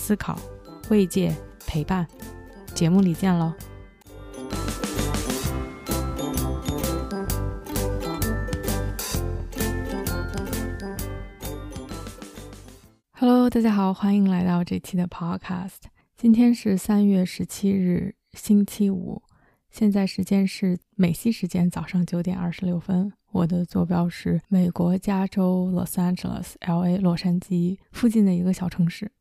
思考、慰藉、陪伴。节目里见喽！Hello，大家好，欢迎来到这期的 Podcast。今天是三月十七日，星期五，现在时间是美西时间早上九点二十六分。我的坐标是美国加州 Los Angeles（L.A.） 洛杉矶附近的一个小城市。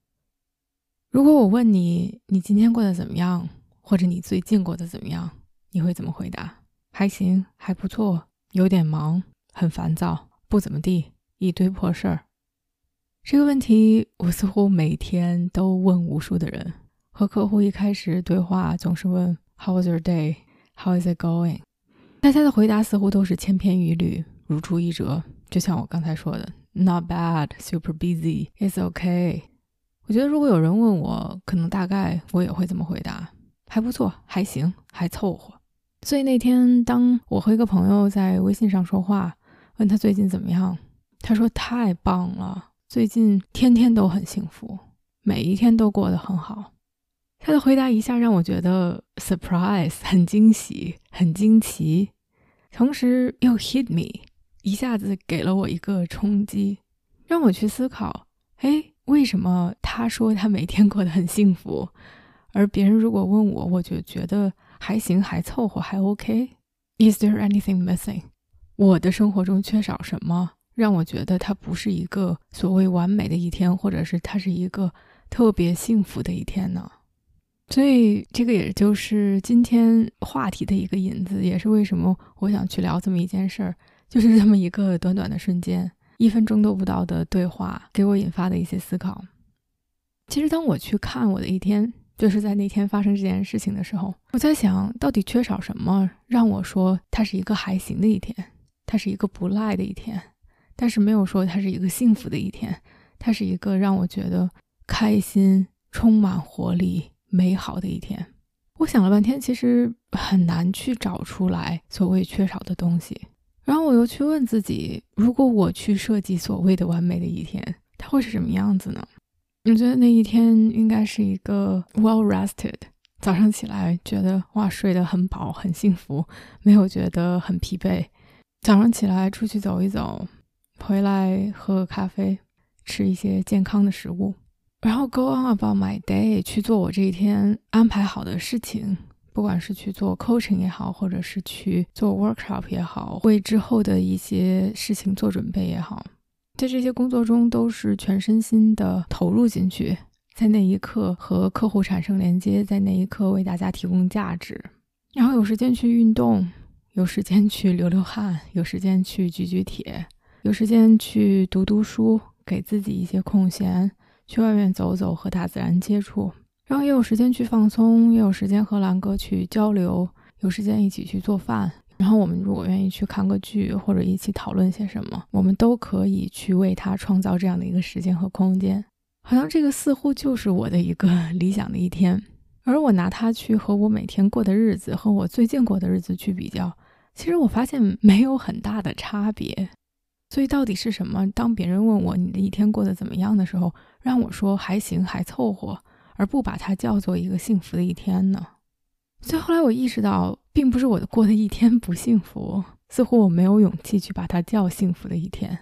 如果我问你，你今天过得怎么样？或者你最近过得怎么样？你会怎么回答？还行，还不错，有点忙，很烦躁，不怎么地，一堆破事儿。这个问题我似乎每天都问无数的人。和客户一开始对话总是问 “How was your day? How is it going?” 大家的回答似乎都是千篇一律，如出一辙。就像我刚才说的：“Not bad, super busy, it's okay。”我觉得如果有人问我，可能大概我也会这么回答。还不错，还行，还凑合。所以那天，当我和一个朋友在微信上说话，问他最近怎么样，他说太棒了，最近天天都很幸福，每一天都过得很好。他的回答一下让我觉得 surprise，很惊喜，很惊奇，同时又 hit me，一下子给了我一个冲击，让我去思考：哎，为什么他说他每天过得很幸福？而别人如果问我，我就觉得还行，还凑合，还 OK。Is there anything missing？我的生活中缺少什么，让我觉得它不是一个所谓完美的一天，或者是它是一个特别幸福的一天呢？所以，这个也就是今天话题的一个引子，也是为什么我想去聊这么一件事儿，就是这么一个短短的瞬间，一分钟都不到的对话，给我引发的一些思考。其实，当我去看我的一天。就是在那天发生这件事情的时候，我在想到底缺少什么，让我说它是一个还行的一天，它是一个不赖的一天，但是没有说它是一个幸福的一天，它是一个让我觉得开心、充满活力、美好的一天。我想了半天，其实很难去找出来所谓缺少的东西。然后我又去问自己，如果我去设计所谓的完美的一天，它会是什么样子呢？我觉得那一天应该是一个 well rested，早上起来觉得哇睡得很饱很幸福，没有觉得很疲惫。早上起来出去走一走，回来喝个咖啡，吃一些健康的食物，然后 go on about my day 去做我这一天安排好的事情，不管是去做 coaching 也好，或者是去做 workshop 也好，为之后的一些事情做准备也好。在这些工作中，都是全身心的投入进去，在那一刻和客户产生连接，在那一刻为大家提供价值，然后有时间去运动，有时间去流流汗，有时间去举举铁，有时间去读读书，给自己一些空闲，去外面走走，和大自然接触，然后也有时间去放松，也有时间和兰哥去交流，有时间一起去做饭。然后我们如果愿意去看个剧，或者一起讨论些什么，我们都可以去为他创造这样的一个时间和空间。好像这个似乎就是我的一个 理想的一天。而我拿它去和我每天过的日子，和我最近过的日子去比较，其实我发现没有很大的差别。所以到底是什么？当别人问我你的一天过得怎么样的时候，让我说还行，还凑合，而不把它叫做一个幸福的一天呢？所以后来我意识到。并不是我的过的一天不幸福，似乎我没有勇气去把它叫幸福的一天，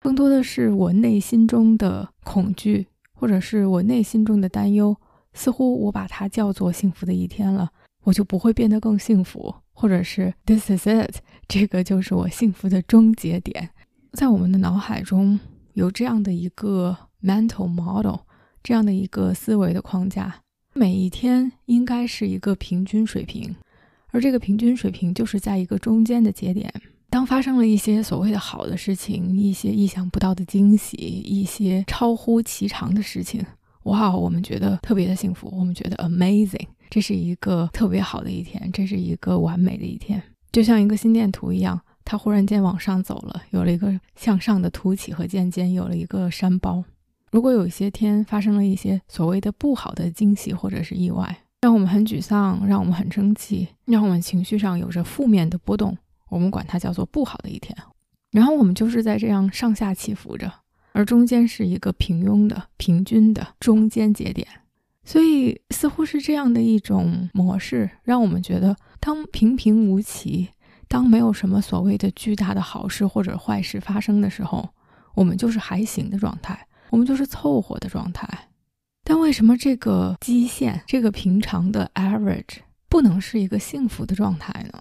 更多的是我内心中的恐惧，或者是我内心中的担忧。似乎我把它叫做幸福的一天了，我就不会变得更幸福，或者是 this is it，这个就是我幸福的终结点。在我们的脑海中有这样的一个 mental model，这样的一个思维的框架，每一天应该是一个平均水平。而这个平均水平就是在一个中间的节点，当发生了一些所谓的好的事情，一些意想不到的惊喜，一些超乎其常的事情，哇，我们觉得特别的幸福，我们觉得 amazing，这是一个特别好的一天，这是一个完美的一天，就像一个心电图一样，它忽然间往上走了，有了一个向上的凸起和渐渐有了一个山包。如果有一些天发生了一些所谓的不好的惊喜或者是意外，让我们很沮丧，让我们很生气，让我们情绪上有着负面的波动，我们管它叫做不好的一天。然后我们就是在这样上下起伏着。而中间是一个平庸的、平均的中间节点，所以似乎是这样的一种模式，让我们觉得，当平平无奇，当没有什么所谓的巨大的好事或者坏事发生的时候，我们就是还行的状态，我们就是凑合的状态。但为什么这个基线、这个平常的 average 不能是一个幸福的状态呢？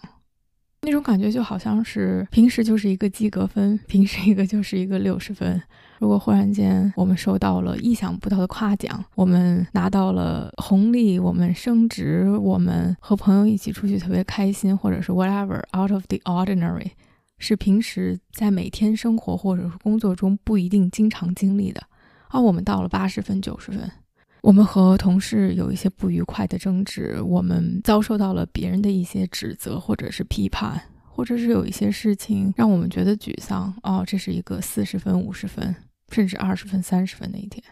那种感觉就好像是平时就是一个及格分，平时一个就是一个六十分。如果忽然间我们收到了意想不到的夸奖，我们拿到了红利，我们升职，我们和朋友一起出去特别开心，或者是 whatever out of the ordinary，是平时在每天生活或者是工作中不一定经常经历的。哦我们到了八十分、九十分，我们和同事有一些不愉快的争执，我们遭受到了别人的一些指责或者是批判，或者是有一些事情让我们觉得沮丧。哦，这是一个四十分、五十分。甚至二十分、三十分的一天，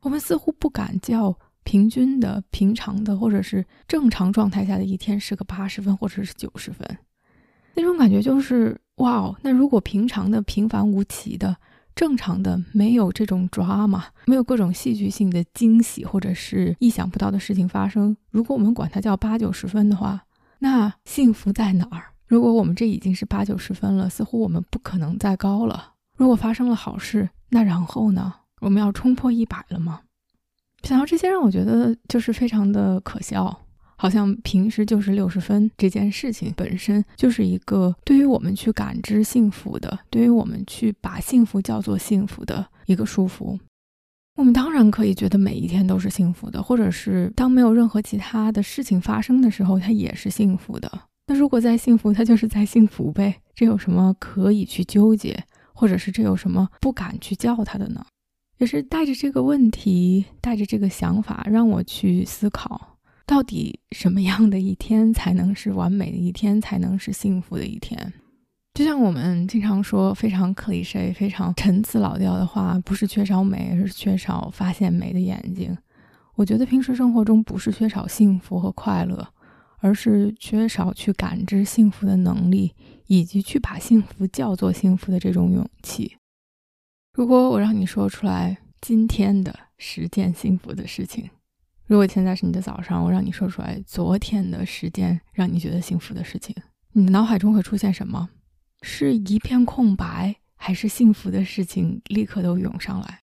我们似乎不敢叫平均的、平常的，或者是正常状态下的一天是个八十分或者是九十分。那种感觉就是哇哦，那如果平常的、平凡无奇的、正常的，没有这种 drama，没有各种戏剧性的惊喜或者是意想不到的事情发生，如果我们管它叫八九十分的话，那幸福在哪儿？如果我们这已经是八九十分了，似乎我们不可能再高了。如果发生了好事，那然后呢？我们要冲破一百了吗？想到这些，让我觉得就是非常的可笑，好像平时就是六十分这件事情本身就是一个对于我们去感知幸福的，对于我们去把幸福叫做幸福的一个束缚。我们当然可以觉得每一天都是幸福的，或者是当没有任何其他的事情发生的时候，它也是幸福的。那如果在幸福，它就是在幸福呗，这有什么可以去纠结？或者是这有什么不敢去叫他的呢？也是带着这个问题，带着这个想法，让我去思考，到底什么样的一天才能是完美的一天，才能是幸福的一天？就像我们经常说非常 cliche、非常陈词老调的话，不是缺少美，而是缺少发现美的眼睛。我觉得平时生活中不是缺少幸福和快乐，而是缺少去感知幸福的能力。以及去把幸福叫做幸福的这种勇气。如果我让你说出来今天的十件幸福的事情，如果现在是你的早上，我让你说出来昨天的十件让你觉得幸福的事情，你的脑海中会出现什么？是一片空白，还是幸福的事情立刻都涌上来？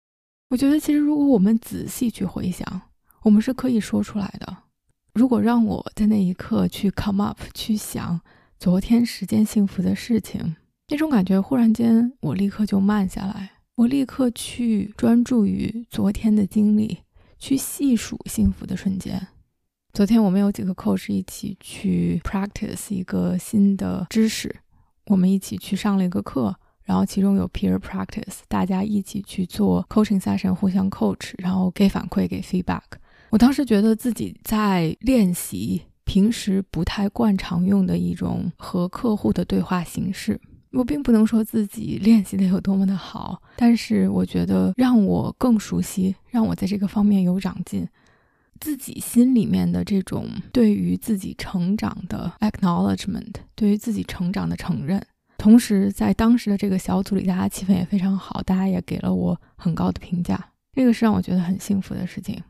我觉得，其实如果我们仔细去回想，我们是可以说出来的。如果让我在那一刻去 come up 去想。昨天十件幸福的事情，那种感觉忽然间，我立刻就慢下来，我立刻去专注于昨天的经历，去细数幸福的瞬间。昨天我们有几个 coach 一起去 practice 一个新的知识，我们一起去上了一个课，然后其中有 peer practice，大家一起去做 coaching session，互相 coach，然后给反馈给 feedback。我当时觉得自己在练习。平时不太惯常用的一种和客户的对话形式，我并不能说自己练习的有多么的好，但是我觉得让我更熟悉，让我在这个方面有长进，自己心里面的这种对于自己成长的 acknowledgement，对于自己成长的承认，同时在当时的这个小组里，大家气氛也非常好，大家也给了我很高的评价，这个是让我觉得很幸福的事情。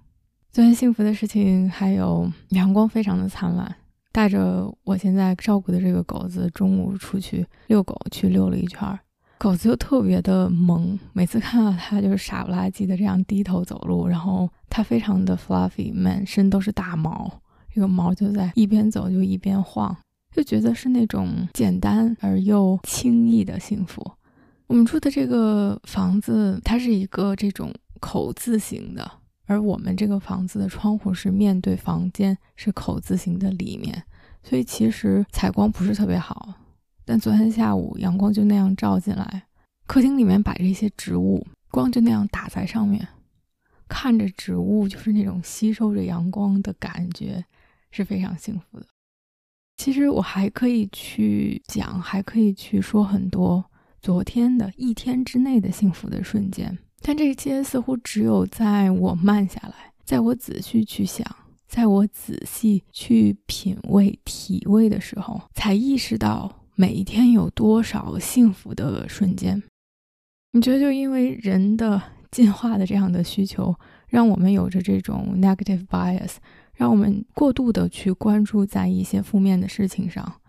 最幸福的事情还有阳光非常的灿烂，带着我现在照顾的这个狗子中午出去遛狗去遛了一圈，狗子又特别的萌，每次看到它就是傻不拉几的这样低头走路，然后它非常的 fluffy，满身都是大毛，这个毛就在一边走就一边晃，就觉得是那种简单而又轻易的幸福。我们住的这个房子，它是一个这种口字形的。而我们这个房子的窗户是面对房间，是口字形的里面，所以其实采光不是特别好。但昨天下午阳光就那样照进来，客厅里面摆着一些植物，光就那样打在上面，看着植物，就是那种吸收着阳光的感觉，是非常幸福的。其实我还可以去讲，还可以去说很多昨天的一天之内的幸福的瞬间，但这些似乎只有在我慢下来，在我仔细去想，在我仔细去品味、体味的时候，才意识到每一天有多少幸福的瞬间。你觉得，就因为人的进化的这样的需求，让我们有着这种 negative bias，让我们过度的去关注在一些负面的事情上，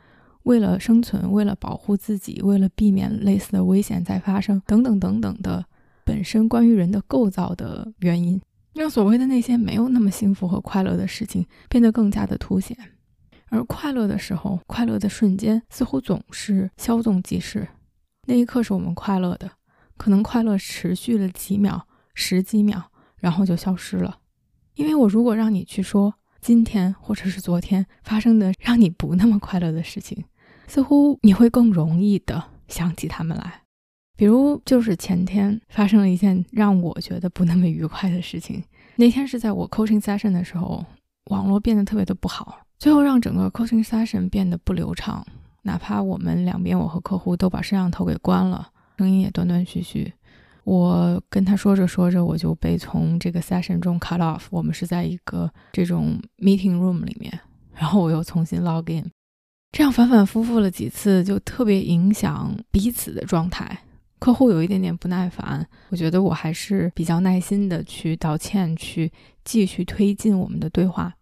为了生存，为了保护自己，为了避免类似的危险再发生，等等等等的本身关于人的构造的原因，让所谓的那些没有那么幸福和快乐的事情变得更加的凸显。而快乐的时候，快乐的瞬间似乎总是稍纵即逝，那一刻是我们快乐的。可能快乐持续了几秒、十几秒，然后就消失了。因为我如果让你去说今天或者是昨天发生的让你不那么快乐的事情，似乎你会更容易的想起他们来。比如，就是前天发生了一件让我觉得不那么愉快的事情。那天是在我 coaching session 的时候，网络变得特别的不好，最后让整个 coaching session 变得不流畅。哪怕我们两边，我和客户都把摄像头给关了。声音也断断续续，我跟他说着说着，我就被从这个 session 中 cut off。我们是在一个这种 meeting room 里面，然后我又重新 log in，这样反反复复了几次，就特别影响彼此的状态。客户有一点点不耐烦，我觉得我还是比较耐心的去道歉，去继续推进我们的对话。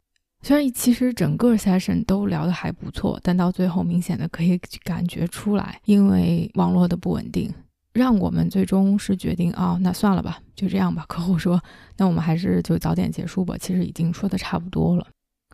虽然其实整个 session 都聊得还不错，但到最后明显的可以感觉出来，因为网络的不稳定。让我们最终是决定哦，那算了吧，就这样吧。客户说，那我们还是就早点结束吧。其实已经说的差不多了。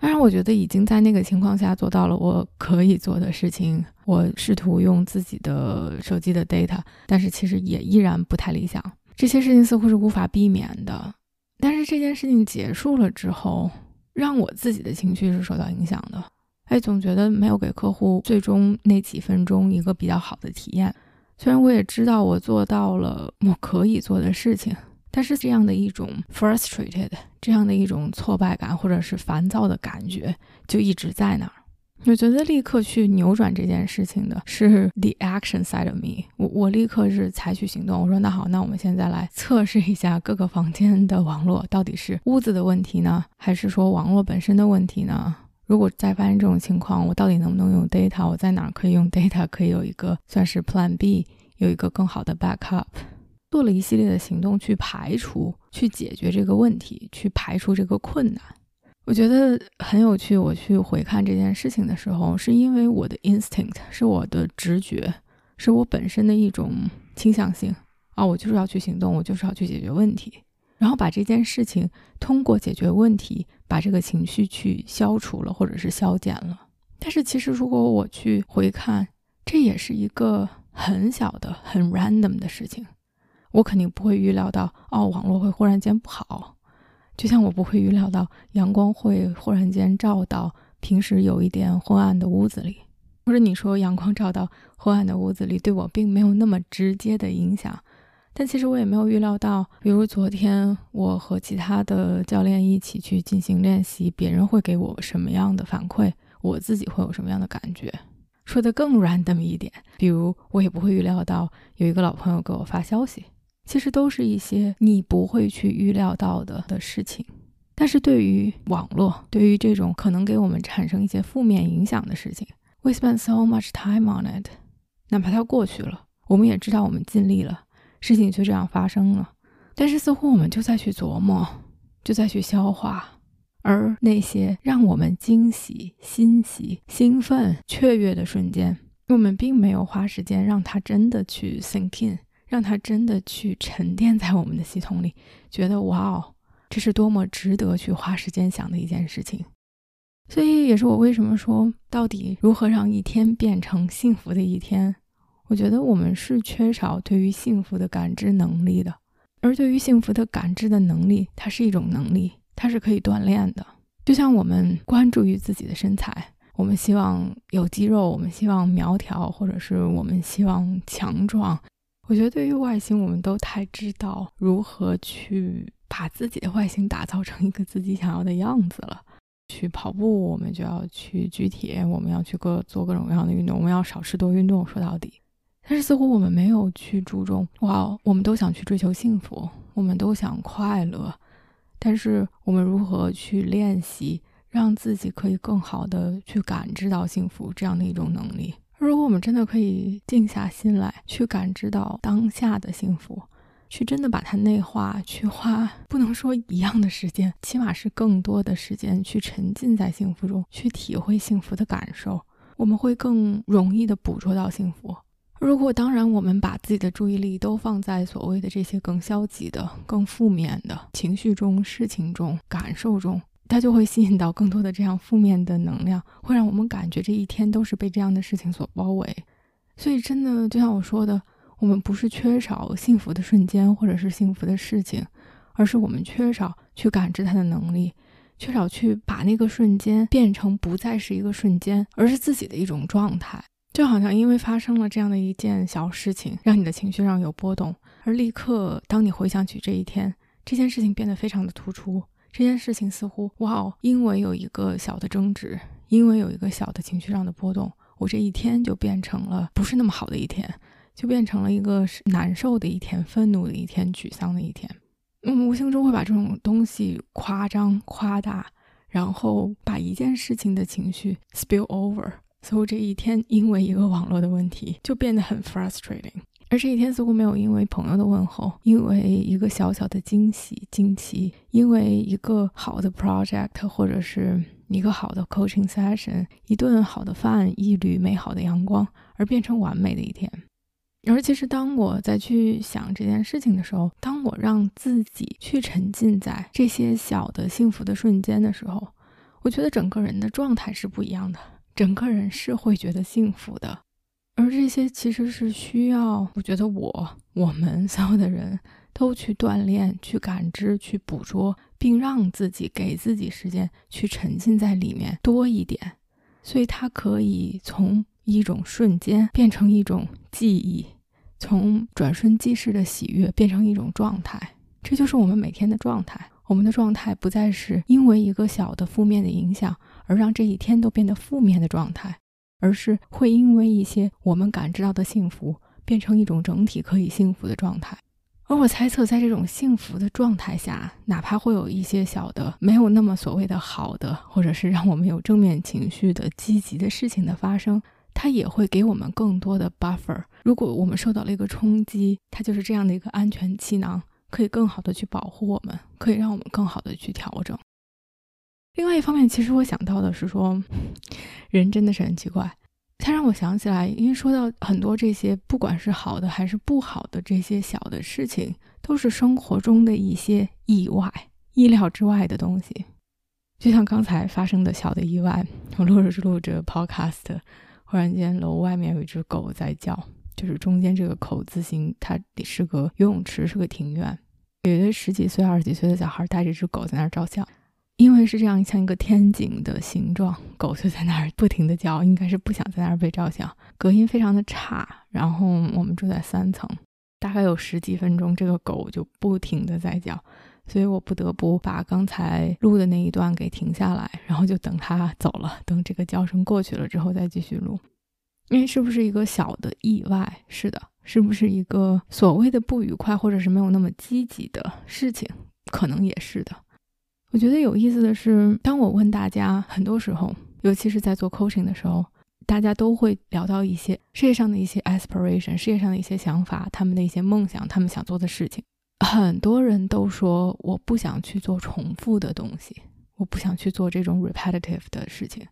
当然，我觉得已经在那个情况下做到了我可以做的事情。我试图用自己的手机的 data，但是其实也依然不太理想。这些事情似乎是无法避免的。但是这件事情结束了之后，让我自己的情绪是受到影响的。哎，总觉得没有给客户最终那几分钟一个比较好的体验。虽然我也知道我做到了我可以做的事情，但是这样的一种 frustrated，这样的一种挫败感或者是烦躁的感觉就一直在那儿。我觉得立刻去扭转这件事情的是 the action side of me。我我立刻是采取行动。我说那好，那我们现在来测试一下各个房间的网络到底是屋子的问题呢，还是说网络本身的问题呢？如果再发生这种情况，我到底能不能用 data？我在哪儿可以用 data？可以有一个算是 Plan B，有一个更好的 backup。做了一系列的行动去排除、去解决这个问题，去排除这个困难。我觉得很有趣。我去回看这件事情的时候，是因为我的 instinct，是我的直觉，是我本身的一种倾向性啊，我就是要去行动，我就是要去解决问题。然后把这件事情通过解决问题，把这个情绪去消除了，或者是消减了。但是其实如果我去回看，这也是一个很小的、很 random 的事情。我肯定不会预料到，哦，网络会忽然间不好，就像我不会预料到阳光会忽然间照到平时有一点昏暗的屋子里，或者你说阳光照到昏暗的屋子里，对我并没有那么直接的影响。但其实我也没有预料到，比如昨天我和其他的教练一起去进行练习，别人会给我什么样的反馈，我自己会有什么样的感觉。说的更 random 一点，比如我也不会预料到有一个老朋友给我发消息，其实都是一些你不会去预料到的的事情。但是对于网络，对于这种可能给我们产生一些负面影响的事情，we spend so much time on it，哪怕它过去了，我们也知道我们尽力了。事情就这样发生了，但是似乎我们就在去琢磨，就在去消化，而那些让我们惊喜、欣喜、兴奋、雀跃的瞬间，我们并没有花时间让它真的去 sink in，让它真的去沉淀在我们的系统里，觉得哇哦，这是多么值得去花时间想的一件事情。所以也是我为什么说，到底如何让一天变成幸福的一天？我觉得我们是缺少对于幸福的感知能力的，而对于幸福的感知的能力，它是一种能力，它是可以锻炼的。就像我们关注于自己的身材，我们希望有肌肉，我们希望苗条，或者是我们希望强壮。我觉得对于外形，我们都太知道如何去把自己的外形打造成一个自己想要的样子了。去跑步，我们就要去举铁，我们要去各做各种各样的运动，我们要少吃多运动。说到底，但是似乎我们没有去注重哇，我们都想去追求幸福，我们都想快乐，但是我们如何去练习，让自己可以更好的去感知到幸福这样的一种能力？如果我们真的可以静下心来，去感知到当下的幸福。去真的把它内化，去花不能说一样的时间，起码是更多的时间去沉浸在幸福中，去体会幸福的感受，我们会更容易的捕捉到幸福。如果当然，我们把自己的注意力都放在所谓的这些更消极的、更负面的情绪中、事情中、感受中，它就会吸引到更多的这样负面的能量，会让我们感觉这一天都是被这样的事情所包围。所以，真的就像我说的。我们不是缺少幸福的瞬间或者是幸福的事情，而是我们缺少去感知它的能力，缺少去把那个瞬间变成不再是一个瞬间，而是自己的一种状态。就好像因为发生了这样的一件小事情，让你的情绪上有波动，而立刻当你回想起这一天，这件事情变得非常的突出。这件事情似乎哇哦，因为有一个小的争执，因为有一个小的情绪上的波动，我这一天就变成了不是那么好的一天。就变成了一个难受的一天、愤怒的一天、沮丧的一天。嗯，无形中会把这种东西夸张、夸大，然后把一件事情的情绪 spill over。所以这一天因为一个网络的问题就变得很 frustrating，而这一天似乎没有因为朋友的问候、因为一个小小的惊喜、惊奇、因为一个好的 project 或者是一个好的 coaching session、一顿好的饭、一缕美好的阳光而变成完美的一天。而其实，当我在去想这件事情的时候，当我让自己去沉浸在这些小的幸福的瞬间的时候，我觉得整个人的状态是不一样的，整个人是会觉得幸福的。而这些其实是需要，我觉得我我们所有的人都去锻炼、去感知、去捕捉，并让自己给自己时间去沉浸在里面多一点，所以它可以从。一种瞬间变成一种记忆，从转瞬即逝的喜悦变成一种状态，这就是我们每天的状态。我们的状态不再是因为一个小的负面的影响而让这一天都变得负面的状态，而是会因为一些我们感知到的幸福变成一种整体可以幸福的状态。而我猜测，在这种幸福的状态下，哪怕会有一些小的没有那么所谓的好的，或者是让我们有正面情绪的积极的事情的发生。它也会给我们更多的 buffer。如果我们受到了一个冲击，它就是这样的一个安全气囊，可以更好的去保护我们，可以让我们更好的去调整。另外一方面，其实我想到的是说，人真的是很奇怪。它让我想起来，因为说到很多这些，不管是好的还是不好的这些小的事情，都是生活中的一些意外、意料之外的东西。就像刚才发生的小的意外，我录着录着 podcast。忽然间，楼外面有一只狗在叫，就是中间这个口字形，它是个游泳池，是个庭院。有一个十几岁、二十几岁的小孩带着只狗在那儿照相，因为是这样像一个天井的形状，狗就在那儿不停的叫，应该是不想在那儿被照相。隔音非常的差，然后我们住在三层，大概有十几分钟，这个狗就不停的在叫。所以我不得不把刚才录的那一段给停下来，然后就等它走了，等这个叫声过去了之后再继续录。因为是不是一个小的意外？是的，是不是一个所谓的不愉快，或者是没有那么积极的事情？可能也是的。我觉得有意思的是，当我问大家，很多时候，尤其是在做 coaching 的时候，大家都会聊到一些事业上的一些 aspiration，事业上的一些想法，他们的一些梦想，他们想做的事情。很多人都说我不想去做重复的东西，我不想去做这种 repetitive 的事情。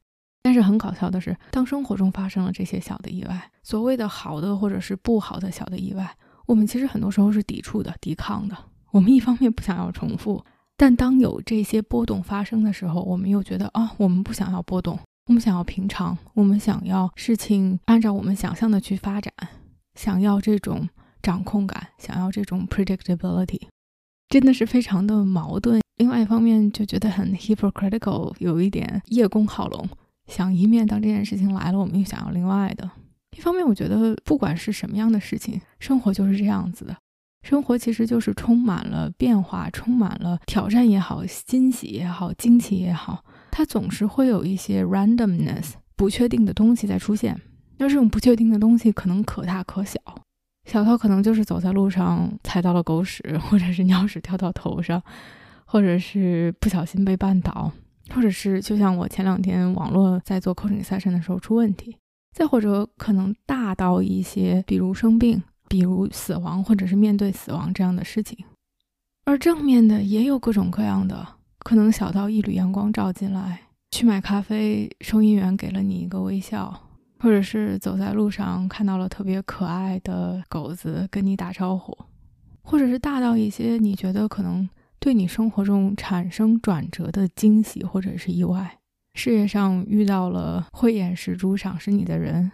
但是很搞笑的是，当生活中发生了这些小的意外，所谓的好的或者是不好的小的意外，我们其实很多时候是抵触的、抵抗的。我们一方面不想要重复，但当有这些波动发生的时候，我们又觉得啊，我们不想要波动，我们想要平常，我们想要事情按照我们想象的去发展，想要这种。掌控感，想要这种 predictability，真的是非常的矛盾。另外一方面就觉得很 hypocritical，有一点叶公好龙，想一面当这件事情来了，我们又想要另外的。一方面，我觉得不管是什么样的事情，生活就是这样子的。生活其实就是充满了变化，充满了挑战也好，惊喜也好，惊奇也好，它总是会有一些 randomness 不确定的东西在出现。那这种不确定的东西可能可大可小，小到可能就是走在路上踩到了狗屎，或者是尿屎掉到头上，或者是不小心被绊倒，或者是就像我前两天网络在做 coaching session 的时候出问题，再或者可能大到一些，比如生病。比如死亡，或者是面对死亡这样的事情，而正面的也有各种各样的，可能小到一缕阳光照进来，去买咖啡，收银员给了你一个微笑，或者是走在路上看到了特别可爱的狗子跟你打招呼，或者是大到一些你觉得可能对你生活中产生转折的惊喜或者是意外，事业上遇到了慧眼识珠赏识你的人，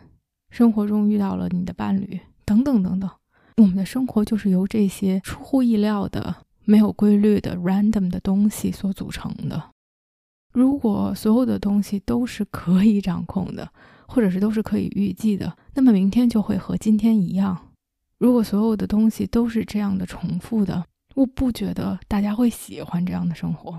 生活中遇到了你的伴侣。等等等等，我们的生活就是由这些出乎意料的、没有规律的 random 的东西所组成的。如果所有的东西都是可以掌控的，或者是都是可以预计的，那么明天就会和今天一样。如果所有的东西都是这样的重复的，我不觉得大家会喜欢这样的生活。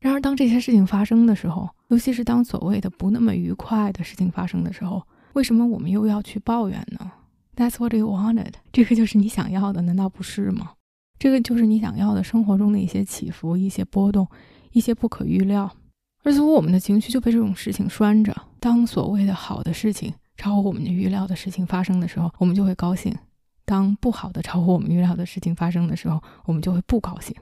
然而，当这些事情发生的时候，尤其是当所谓的不那么愉快的事情发生的时候，为什么我们又要去抱怨呢？That's what you wanted，这个就是你想要的，难道不是吗？这个就是你想要的生活中的一些起伏、一些波动、一些不可预料。而且我们的情绪就被这种事情拴着。当所谓的好的事情、超乎我们的预料的事情发生的时候，我们就会高兴；当不好的、超乎我们预料的事情发生的时候，我们就会不高兴。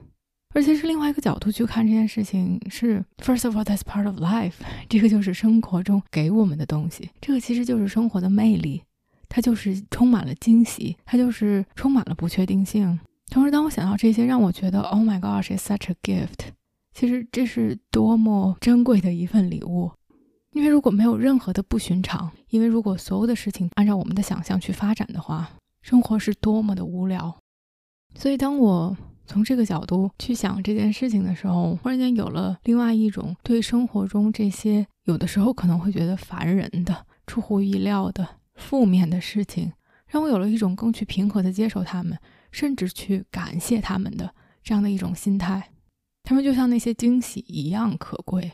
而且是另外一个角度去看这件事情，是 First of all, that's part of life，这个就是生活中给我们的东西，这个其实就是生活的魅力。它就是充满了惊喜，它就是充满了不确定性。同时，当我想到这些，让我觉得 “Oh my gosh, it's such a gift”。其实这是多么珍贵的一份礼物。因为如果没有任何的不寻常，因为如果所有的事情按照我们的想象去发展的话，生活是多么的无聊。所以，当我从这个角度去想这件事情的时候，忽然间有了另外一种对生活中这些有的时候可能会觉得烦人的、出乎意料的。负面的事情让我有了一种更去平和的接受他们，甚至去感谢他们的这样的一种心态。他们就像那些惊喜一样可贵，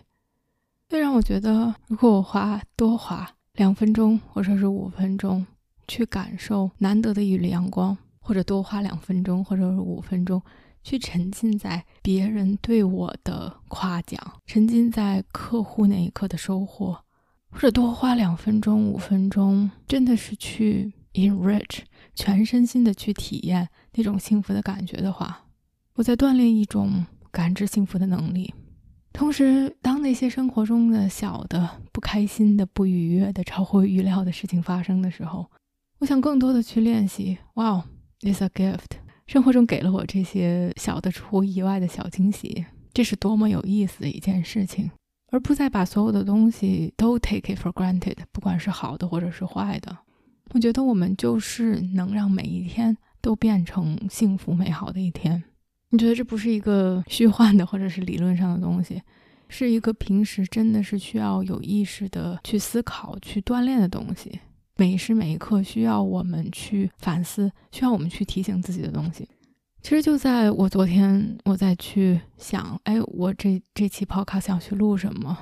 会让我觉得，如果我花多花两分钟或者是五分钟去感受难得的一缕阳光，或者多花两分钟或者是五分钟去沉浸在别人对我的夸奖，沉浸在客户那一刻的收获。或者多花两分钟、五分钟，真的是去 enrich 全身心的去体验那种幸福的感觉的话，我在锻炼一种感知幸福的能力。同时，当那些生活中的小的不开心的、不愉悦的、超乎预料的事情发生的时候，我想更多的去练习。哇，it's a gift，生活中给了我这些小的、出乎意外的小惊喜，这是多么有意思的一件事情。而不再把所有的东西都 take it for granted，不管是好的或者是坏的。我觉得我们就是能让每一天都变成幸福美好的一天。你觉得这不是一个虚幻的或者是理论上的东西，是一个平时真的是需要有意识的去思考、去锻炼的东西。每时每一刻需要我们去反思，需要我们去提醒自己的东西。其实就在我昨天，我在去想，哎，我这这期 podcast 想去录什么？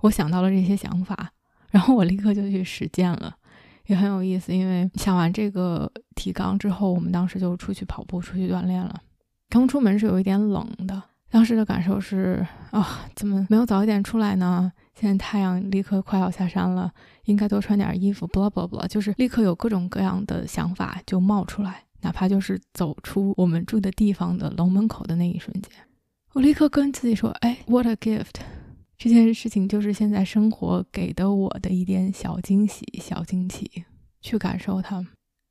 我想到了这些想法，然后我立刻就去实践了，也很有意思。因为想完这个提纲之后，我们当时就出去跑步，出去锻炼了。刚出门是有一点冷的，当时的感受是啊，怎么没有早一点出来呢？现在太阳立刻快要下山了，应该多穿点衣服。blah blah blah，就是立刻有各种各样的想法就冒出来。哪怕就是走出我们住的地方的楼门口的那一瞬间，我立刻跟自己说：“哎，what a gift！这件事情就是现在生活给的我的一点小惊喜、小惊奇，去感受它。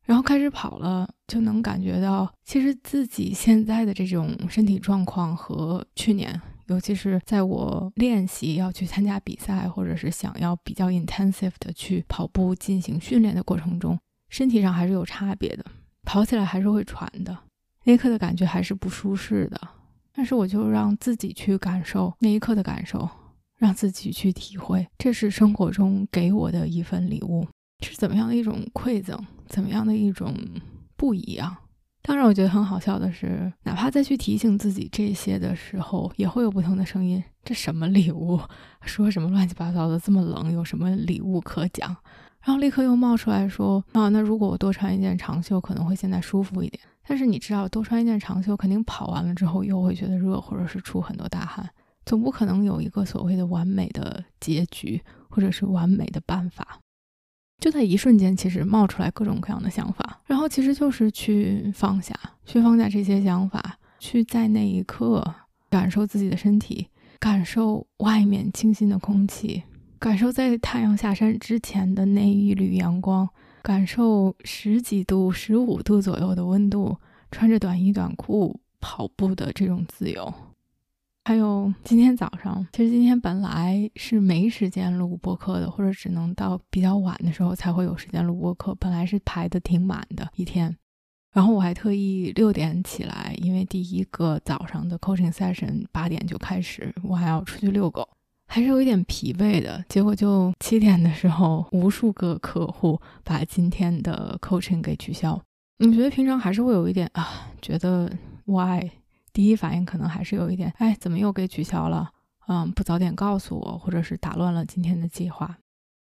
然后开始跑了，就能感觉到，其实自己现在的这种身体状况和去年，尤其是在我练习要去参加比赛，或者是想要比较 intensive 的去跑步进行训练的过程中，身体上还是有差别的。”跑起来还是会喘的，那一刻的感觉还是不舒适的。但是我就让自己去感受那一刻的感受，让自己去体会，这是生活中给我的一份礼物，是怎么样的一种馈赠，怎么样的一种不一样。当然，我觉得很好笑的是，哪怕再去提醒自己这些的时候，也会有不同的声音。这什么礼物？说什么乱七八糟的？这么冷，有什么礼物可讲？然后立刻又冒出来说：“啊，那如果我多穿一件长袖，可能会现在舒服一点。但是你知道，多穿一件长袖，肯定跑完了之后又会觉得热，或者是出很多大汗。总不可能有一个所谓的完美的结局，或者是完美的办法。”就在一瞬间，其实冒出来各种各样的想法，然后其实就是去放下，去放下这些想法，去在那一刻感受自己的身体，感受外面清新的空气，感受在太阳下山之前的那一缕阳光，感受十几度、十五度左右的温度，穿着短衣短裤跑步的这种自由。还有今天早上，其实今天本来是没时间录播客的，或者只能到比较晚的时候才会有时间录播客。本来是排的挺满的一天，然后我还特意六点起来，因为第一个早上的 coaching session 八点就开始，我还要出去遛狗，还是有一点疲惫的。结果就七点的时候，无数个客户把今天的 coaching 给取消。你觉得平常还是会有一点啊，觉得 why？第一反应可能还是有一点，哎，怎么又给取消了？嗯，不早点告诉我，或者是打乱了今天的计划。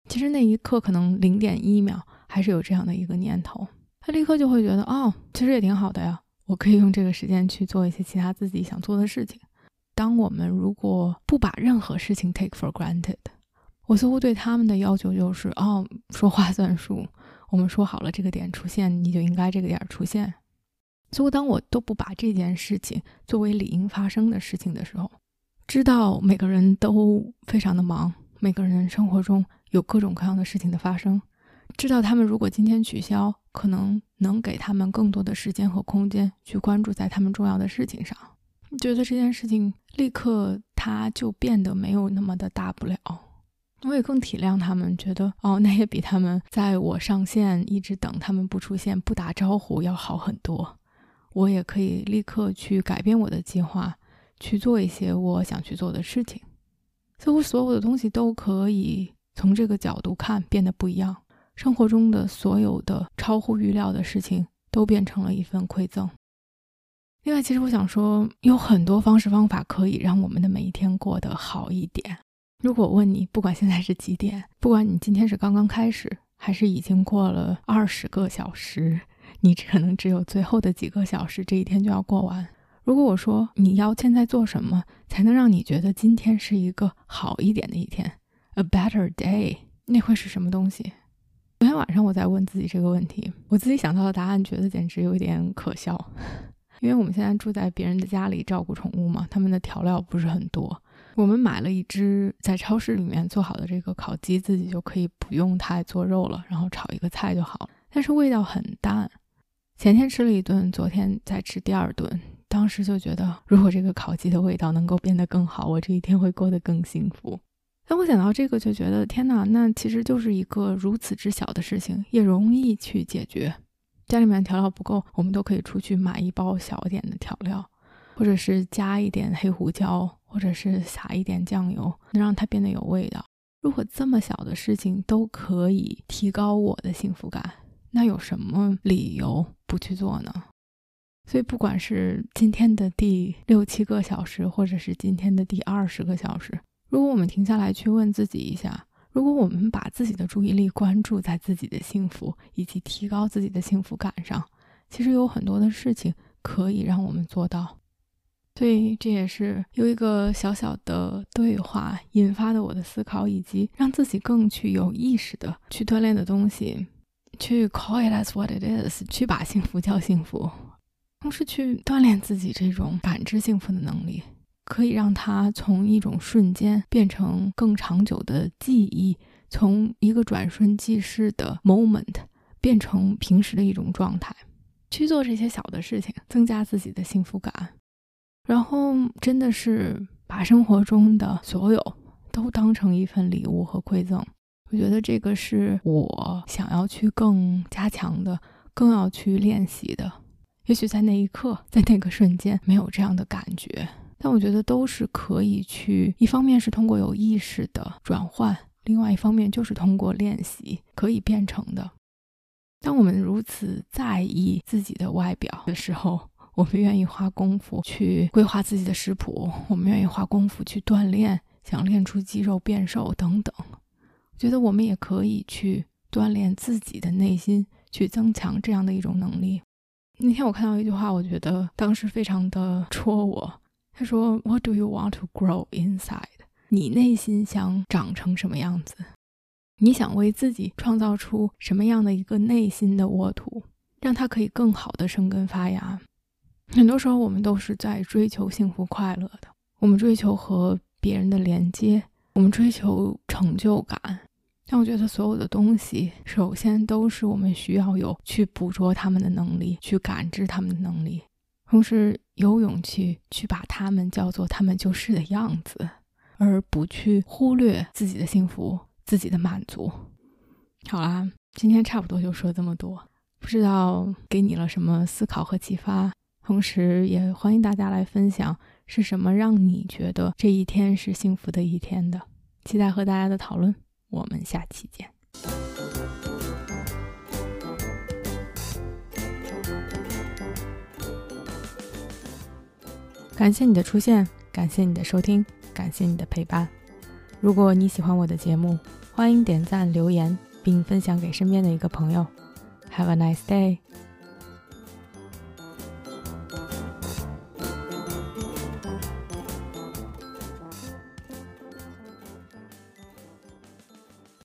其实那一刻可能零点一秒还是有这样的一个念头，他立刻就会觉得，哦，其实也挺好的呀，我可以用这个时间去做一些其他自己想做的事情。当我们如果不把任何事情 take for granted，我似乎对他们的要求就是，哦，说话算数，我们说好了这个点出现，你就应该这个点出现。所以，当我都不把这件事情作为理应发生的事情的时候，知道每个人都非常的忙，每个人生活中有各种各样的事情的发生，知道他们如果今天取消，可能能给他们更多的时间和空间去关注在他们重要的事情上，觉得这件事情立刻它就变得没有那么的大不了。我也更体谅他们，觉得哦，那也比他们在我上线一直等他们不出现不打招呼要好很多。我也可以立刻去改变我的计划，去做一些我想去做的事情。似乎所有的东西都可以从这个角度看变得不一样。生活中的所有的超乎预料的事情都变成了一份馈赠。另外，其实我想说，有很多方式方法可以让我们的每一天过得好一点。如果我问你，不管现在是几点，不管你今天是刚刚开始，还是已经过了二十个小时。你可能只有最后的几个小时，这一天就要过完。如果我说你要现在做什么才能让你觉得今天是一个好一点的一天，a better day，那会是什么东西？昨天晚上我在问自己这个问题，我自己想到的答案，觉得简直有一点可笑。因为我们现在住在别人的家里照顾宠物嘛，他们的调料不是很多。我们买了一只在超市里面做好的这个烤鸡，自己就可以不用太做肉了，然后炒一个菜就好了。但是味道很淡。前天吃了一顿，昨天再吃第二顿，当时就觉得，如果这个烤鸡的味道能够变得更好，我这一天会过得更幸福。当我想到这个，就觉得天哪，那其实就是一个如此之小的事情，也容易去解决。家里面调料不够，我们都可以出去买一包小一点的调料，或者是加一点黑胡椒，或者是撒一点酱油，能让它变得有味道。如果这么小的事情都可以提高我的幸福感。那有什么理由不去做呢？所以，不管是今天的第六七个小时，或者是今天的第二十个小时，如果我们停下来去问自己一下，如果我们把自己的注意力关注在自己的幸福以及提高自己的幸福感上，其实有很多的事情可以让我们做到。所以，这也是由一个小小的对话引发的我的思考，以及让自己更去有意识的去锻炼的东西。去 call it as what it is，去把幸福叫幸福，同时去锻炼自己这种感知幸福的能力，可以让它从一种瞬间变成更长久的记忆，从一个转瞬即逝的 moment 变成平时的一种状态。去做这些小的事情，增加自己的幸福感，然后真的是把生活中的所有都当成一份礼物和馈赠。我觉得这个是我想要去更加强的，更要去练习的。也许在那一刻，在那个瞬间没有这样的感觉，但我觉得都是可以去。一方面是通过有意识的转换，另外一方面就是通过练习可以变成的。当我们如此在意自己的外表的时候，我们愿意花功夫去规划自己的食谱，我们愿意花功夫去锻炼，想练出肌肉、变瘦等等。我觉得我们也可以去锻炼自己的内心，去增强这样的一种能力。那天我看到一句话，我觉得当时非常的戳我。他说：“What do you want to grow inside？你内心想长成什么样子？你想为自己创造出什么样的一个内心的沃土，让它可以更好的生根发芽？很多时候，我们都是在追求幸福快乐的，我们追求和别人的连接，我们追求成就感。但我觉得，所有的东西，首先都是我们需要有去捕捉他们的能力，去感知他们的能力。”同时有勇气去把他们叫做他们就是的样子，而不去忽略自己的幸福、自己的满足。好啦，今天差不多就说这么多，不知道给你了什么思考和启发。同时也欢迎大家来分享是什么让你觉得这一天是幸福的一天的。期待和大家的讨论，我们下期见。感谢你的出现，感谢你的收听，感谢你的陪伴。如果你喜欢我的节目，欢迎点赞、留言，并分享给身边的一个朋友。Have a nice day.